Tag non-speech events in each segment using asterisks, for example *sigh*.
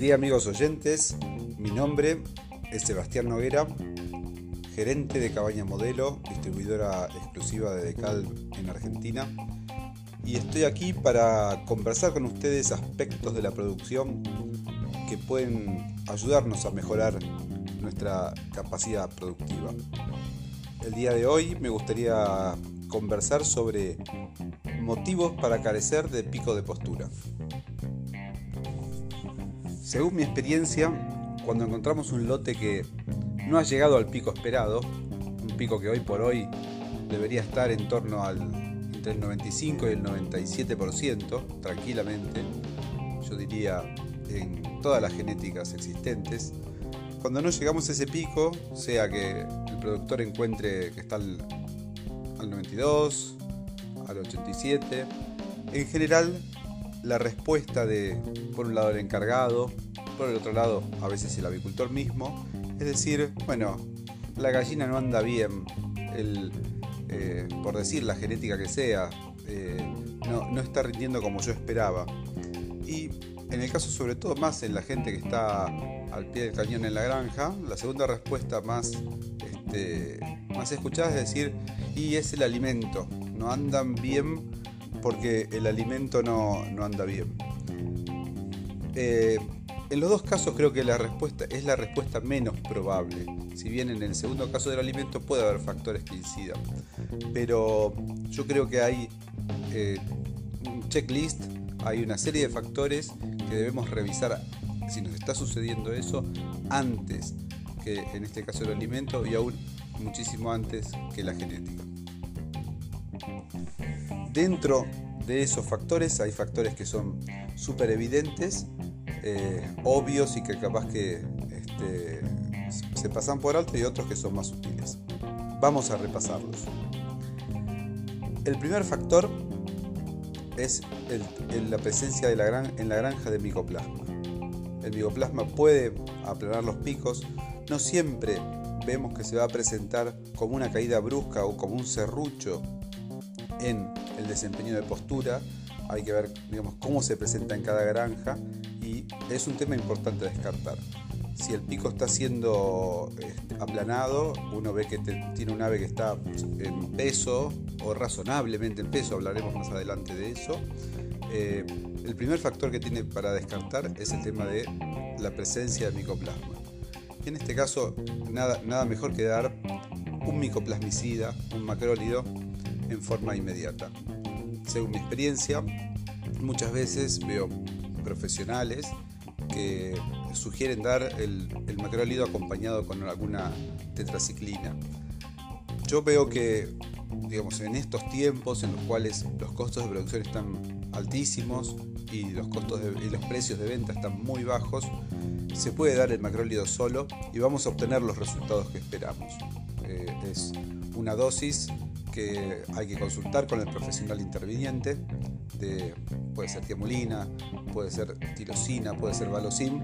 día amigos oyentes, mi nombre es Sebastián Noguera, gerente de Cabaña Modelo, distribuidora exclusiva de Decal en Argentina, y estoy aquí para conversar con ustedes aspectos de la producción que pueden ayudarnos a mejorar nuestra capacidad productiva. El día de hoy me gustaría conversar sobre motivos para carecer de pico de postura. Según mi experiencia, cuando encontramos un lote que no ha llegado al pico esperado, un pico que hoy por hoy debería estar en torno al entre el 95 y el 97% tranquilamente, yo diría en todas las genéticas existentes, cuando no llegamos a ese pico, sea que el productor encuentre que está al, al 92, al 87, en general la respuesta de, por un lado, el encargado, por el otro lado, a veces el avicultor mismo, es decir, bueno, la gallina no anda bien, el, eh, por decir la genética que sea, eh, no, no, está rindiendo como yo esperaba. Y en el caso sobre todo más en la gente que está al pie del cañón en la granja, la segunda respuesta más, este, más escuchada es decir, y es el alimento, no andan bien porque el alimento no, anda bien. Eh, en los dos casos creo que la respuesta es la respuesta menos probable. Si bien en el segundo caso del alimento puede haber factores que incidan. Pero yo creo que hay eh, un checklist, hay una serie de factores que debemos revisar si nos está sucediendo eso antes que en este caso el alimento y aún muchísimo antes que la genética. Dentro de esos factores hay factores que son súper evidentes, eh, obvios y que capaz que este, se pasan por alto y otros que son más sutiles. Vamos a repasarlos. El primer factor es la presencia de la en la granja de micoplasma. El micoplasma puede aplanar los picos, no siempre vemos que se va a presentar como una caída brusca o como un serrucho en el desempeño de postura, hay que ver digamos, cómo se presenta en cada granja es un tema importante descartar. Si el pico está siendo este, aplanado, uno ve que tiene un ave que está en peso o razonablemente en peso, hablaremos más adelante de eso. Eh, el primer factor que tiene para descartar es el tema de la presencia de micoplasma. En este caso, nada, nada mejor que dar un micoplasmicida, un macrólido, en forma inmediata. Según mi experiencia, muchas veces veo profesionales que sugieren dar el, el macrólido acompañado con alguna tetraciclina. Yo veo que, digamos, en estos tiempos en los cuales los costos de producción están altísimos y los costos y los precios de venta están muy bajos, se puede dar el macrólido solo y vamos a obtener los resultados que esperamos. Eh, es una dosis que hay que consultar con el profesional interviniente, de, puede ser tiamulina, puede ser tirosina, puede ser valocin,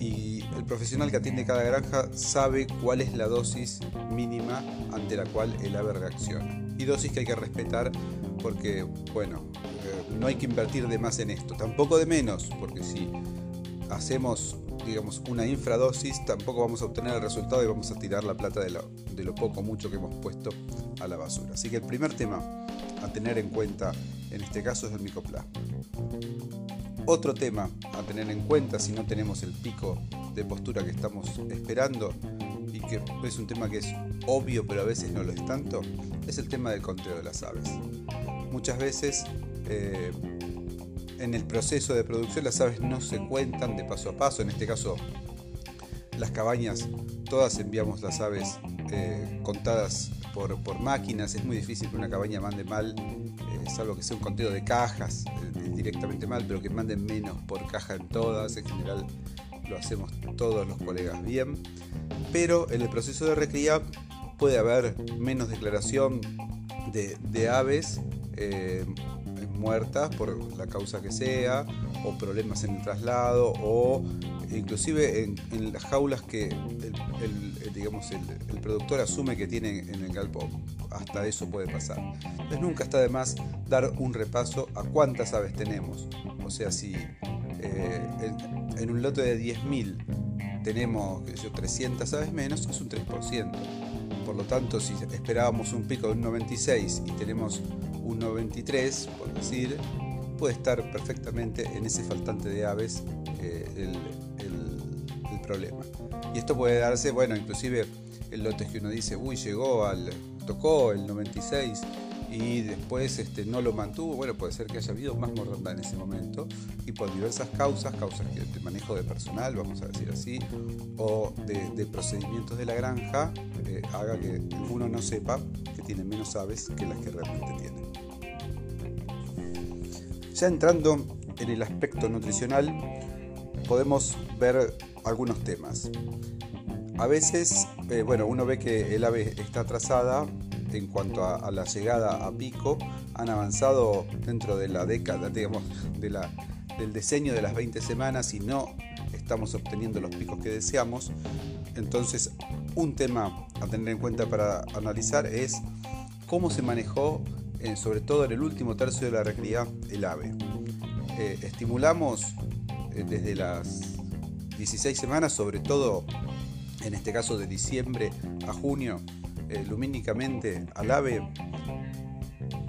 y el profesional que atiende cada granja sabe cuál es la dosis mínima ante la cual el ave reacciona. Y dosis que hay que respetar porque, bueno, eh, no hay que invertir de más en esto, tampoco de menos, porque si hacemos digamos, una infradosis, tampoco vamos a obtener el resultado y vamos a tirar la plata de lo, de lo poco mucho que hemos puesto a la basura. Así que el primer tema a tener en cuenta en este caso es el micoplasma. Otro tema a tener en cuenta si no tenemos el pico de postura que estamos esperando y que es un tema que es obvio pero a veces no lo es tanto, es el tema del conteo de las aves. Muchas veces eh, en el proceso de producción las aves no se cuentan de paso a paso, en este caso las cabañas, todas enviamos las aves eh, contadas por, máquinas, es muy difícil que una cabaña mande mal, salvo que sea un conteo de cajas eh, directamente mal, pero que manden menos por caja en todas, en general lo hacemos todos los colegas bien, pero en el proceso de recría puede haber menos declaración de, aves muertas por la causa que sea, o problemas en el traslado, o inclusive en, las jaulas que el, digamos, el, productor asume que tiene en el galpón. Hasta eso puede pasar. Entonces nunca está de más dar un repaso a cuántas aves tenemos. O sea, si eh, en, un lote de 10.000 tenemos 300 aves menos, es un 3%. Por lo tanto, si esperábamos un pico de un 96 y tenemos un 93, por decir, puede estar perfectamente en ese faltante de aves eh, el, problema. Y esto puede darse, bueno, inclusive el lote que uno dice, uy, llegó al, tocó el 96 y después este, no lo mantuvo, bueno, puede ser que haya habido más mortandad en ese momento y por diversas causas, causas de manejo de personal, vamos a decir así, o de, procedimientos de la granja, eh, haga que uno no sepa que tiene menos aves que las que realmente tiene. Ya entrando en el aspecto nutricional, podemos ver algunos temas. A veces, eh, bueno, uno ve que el ave está atrasada en cuanto a, la llegada a pico. Han avanzado dentro de la década, digamos, del diseño de las 20 semanas y no estamos obteniendo los picos que deseamos. Entonces, un tema a tener en cuenta para analizar es cómo se manejó eh, sobre todo en el último tercio de la recría, el ave. Eh, estimulamos desde las 16 semanas, sobre todo en este caso de diciembre a junio, lumínicamente al ave.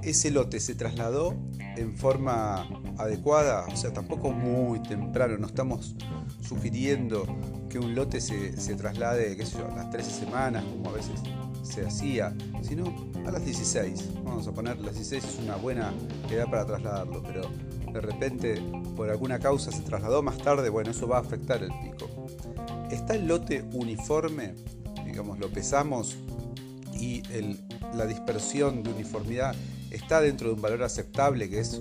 Ese lote se trasladó en forma adecuada, o sea, tampoco muy temprano, no estamos sugiriendo que un lote se, traslade, sé yo, a las 13 semanas, como a veces se hacía, sino a las 16. Vamos a poner, las 16 es una buena edad para trasladarlo, pero de repente por alguna causa se trasladó más tarde, bueno, eso va a afectar el pico. ¿Está el lote uniforme? Digamos, lo pesamos y la dispersión de uniformidad está dentro de un valor aceptable que es,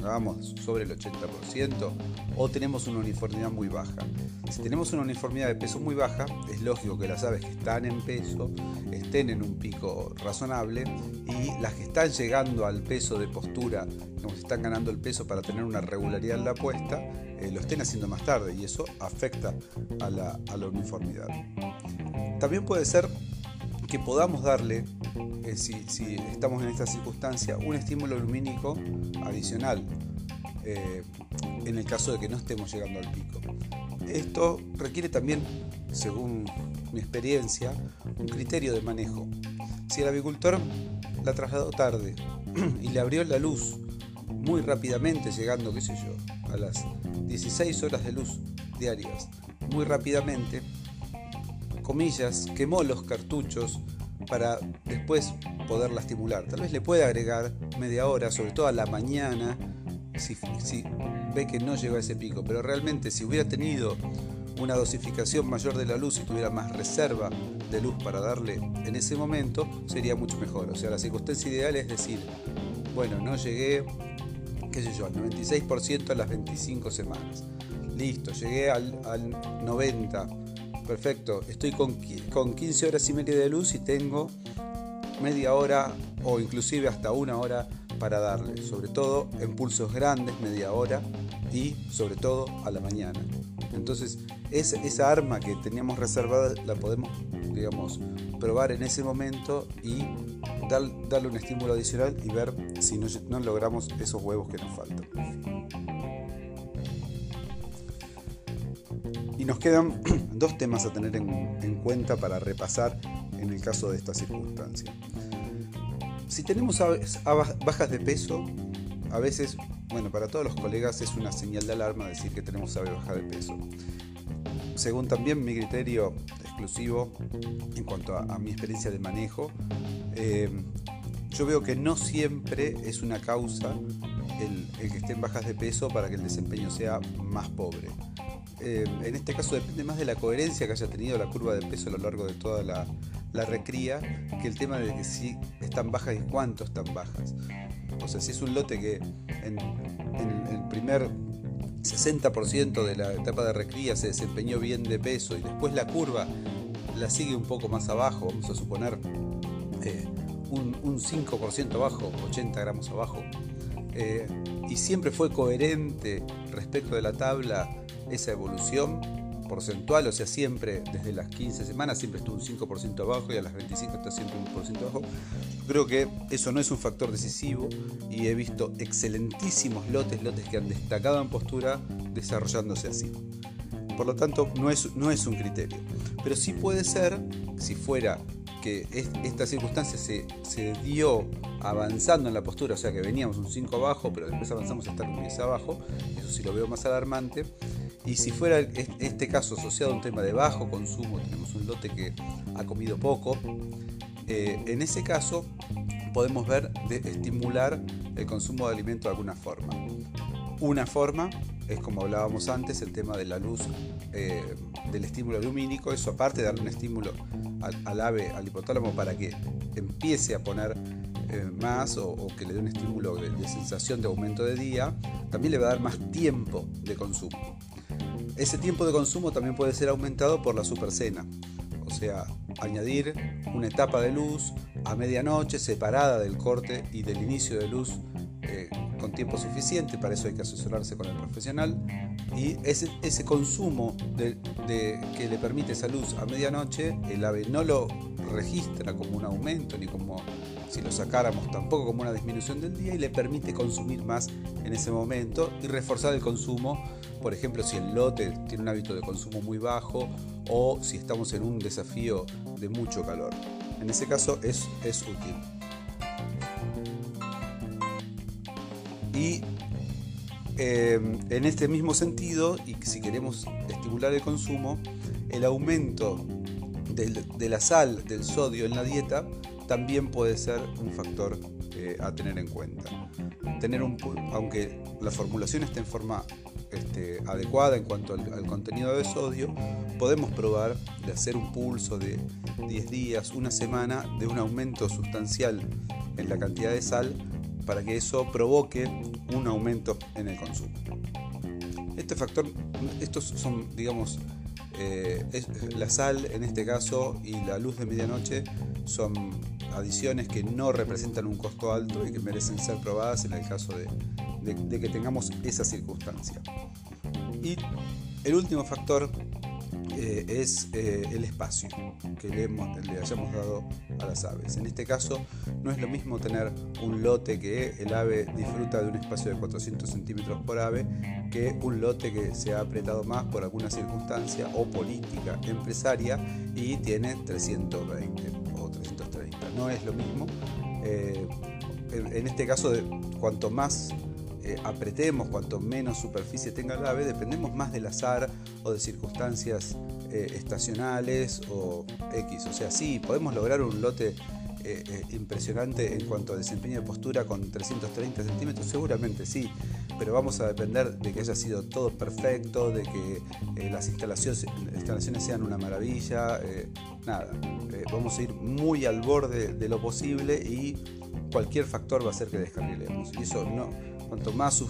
supongamos, sobre el 80%, o tenemos una uniformidad muy baja. Si tenemos una uniformidad de peso muy baja, es lógico que las aves que están en peso estén en un pico razonable y las que están llegando al peso de postura, como están ganando el peso para tener una regularidad en la puesta, eh, lo estén haciendo más tarde y eso afecta a la, a la uniformidad. También puede ser que podamos darle, eh, si, estamos en esta circunstancia, un estímulo lumínico adicional, eh, en el caso de que no estemos llegando al pico. Esto requiere también, según mi experiencia, un criterio de manejo. Si el avicultor la trasladó tarde *clears throat* y le abrió la luz muy rápidamente, llegando, qué sé yo, a las 16 horas de luz diarias, muy rápidamente, comillas, quemó los cartuchos para después poderla estimular. Tal vez le puede agregar media hora, sobre todo a la mañana, si, ve que no llegó a ese pico. Pero realmente si hubiera tenido una dosificación mayor de la luz y tuviera más reserva de luz para darle en ese momento, sería mucho mejor. O sea, la circunstancia ideal es decir, bueno, no llegué, qué sé yo, al 96% a las 25 semanas. Listo, llegué al, al 90%, perfecto, estoy con, con 15 horas y media de luz y tengo media hora o inclusive hasta una hora para darle, sobre todo en pulsos grandes, media hora y sobre todo a la mañana. Entonces, esa arma que teníamos reservada la podemos, digamos, probar en ese momento y darle un estímulo adicional y ver si no logramos esos huevos que nos faltan. Nos quedan *clears throat* dos temas a tener en, cuenta para repasar en el caso de esta circunstancia. Si tenemos bajas de peso, a veces, bueno, para todos los colegas es una señal de alarma decir que tenemos ave baja de peso. Según también mi criterio exclusivo en cuanto a, mi experiencia de manejo, eh, yo veo que no siempre es una causa el, el, que estén bajas de peso para que el desempeño sea más pobre. Eh, en este caso depende más de la coherencia que haya tenido la curva de peso a lo largo de toda la, recría que el tema de que si están bajas y cuánto están bajas. O sea, si es un lote que en, el primer 60% de la etapa de recría se desempeñó bien de peso y después la curva la sigue un poco más abajo, vamos a suponer eh, un, 5% abajo, 80 gramos abajo, eh, y siempre fue coherente respecto de la tabla esa evolución, porcentual, o sea, siempre desde las 15 semanas siempre estuvo un 5% abajo y a las 25 está siempre un por ciento abajo. Creo que eso no es un factor decisivo y he visto excelentísimos lotes, lotes que han destacado en postura desarrollándose así. Por lo tanto, no es, no es un criterio. Pero sí puede ser, si fuera que esta circunstancia se, se, dio avanzando en la postura, o sea que veníamos un 5 abajo, pero después avanzamos a estar un 10 abajo, eso sí lo veo más alarmante. Y si fuera este caso asociado a un tema de bajo consumo, tenemos un lote que ha comido poco, eh, en ese caso podemos ver de estimular el consumo de alimento de alguna forma. Una forma es como hablábamos antes, el tema de la luz, eh, del estímulo lumínico, eso aparte de darle un estímulo al, ave, al hipotálamo, para que empiece a poner eh, más o, que le dé un estímulo de, sensación de aumento de día, también le va a dar más tiempo de consumo. Ese tiempo de consumo también puede ser aumentado por la supercena, o sea, añadir una etapa de luz a medianoche separada del corte y del inicio de luz eh, con tiempo suficiente, para eso hay que asesorarse con el profesional. Y ese, consumo de, que le permite esa luz a medianoche, el ave no lo registra como un aumento, ni como si lo sacáramos tampoco como una disminución del día, y le permite consumir más en ese momento y reforzar el consumo, por ejemplo, si el lote tiene un hábito de consumo muy bajo o si estamos en un desafío de mucho calor. En ese caso es, es útil. Y em, en este mismo sentido, y si queremos estimular el consumo, el aumento de la sal, del sodio en la dieta, también puede ser un factor eh, a tener en cuenta. Tener un, aunque la formulación esté en forma este, adecuada en cuanto al, contenido de sodio, podemos probar de hacer un pulso de 10 días, una semana, de un aumento sustancial en la cantidad de sal para que eso provoque un aumento en el consumo. Este factor, estos son, digamos, eh, la sal en este caso y la luz de medianoche son adiciones que no representan un costo alto y que merecen ser probadas en el caso de que tengamos esa circunstancia. Y el último factor eh, es eh, el espacio que le, hayamos dado a las aves. En este caso, no es lo mismo tener un lote que el ave disfruta de un espacio de 400 centímetros por ave que un lote que se ha apretado más por alguna circunstancia o política empresaria y tiene 320 o 330. No es lo mismo. Eh, en este caso, cuanto más eh, apretemos, cuanto menos superficie tenga el ave, dependemos más del azar o de circunstancias eh, estacionales o X. O sea, sí, podemos lograr un lote eh, impresionante en cuanto a desempeño de postura con 330 centímetros, seguramente sí, pero vamos a depender de que haya sido todo perfecto, de que las instalaciones, instalaciones, sean una maravilla, nada, vamos a ir muy al borde de lo posible y cualquier factor va a hacer que descarrilemos. Y eso no, Cuanto más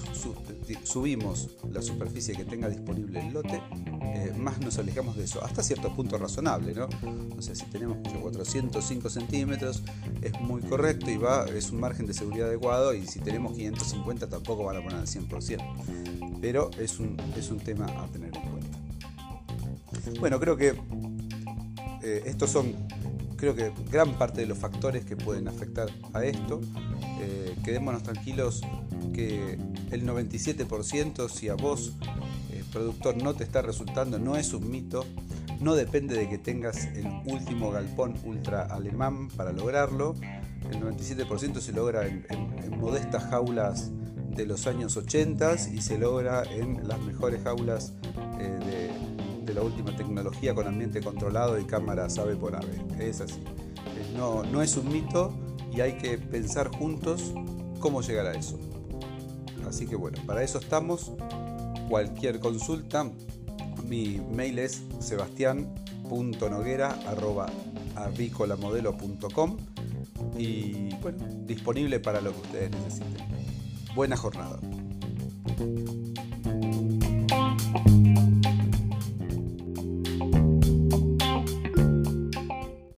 subimos la superficie que tenga disponible el lote, eh, más nos alejamos de eso, hasta cierto punto razonable, ¿no? O sea, si tenemos 405 centímetros es muy correcto y va, es un margen de seguridad adecuado y si tenemos 550 tampoco van a poner al 100%, pero es un, es un tema a tener en cuenta. Bueno, creo que eh, estos son creo que gran parte de los factores que pueden afectar a esto. Eh, quedémonos tranquilos que el 97% si a vos, eh, productor, no te está resultando, no es un mito, no depende de que tengas el último galpón ultra alemán para lograrlo, el 97% se logra en, modestas jaulas de los años 80 y se logra en las mejores jaulas eh, de, la última tecnología con ambiente controlado y cámaras ave por ave. Es así. No, no es un mito y hay que pensar juntos cómo llegar a eso. Así que bueno, para eso estamos. Cualquier consulta, mi mail es sebastián.noguera.avicolamodelo.com y bueno, disponible para lo que ustedes necesiten. Buena jornada.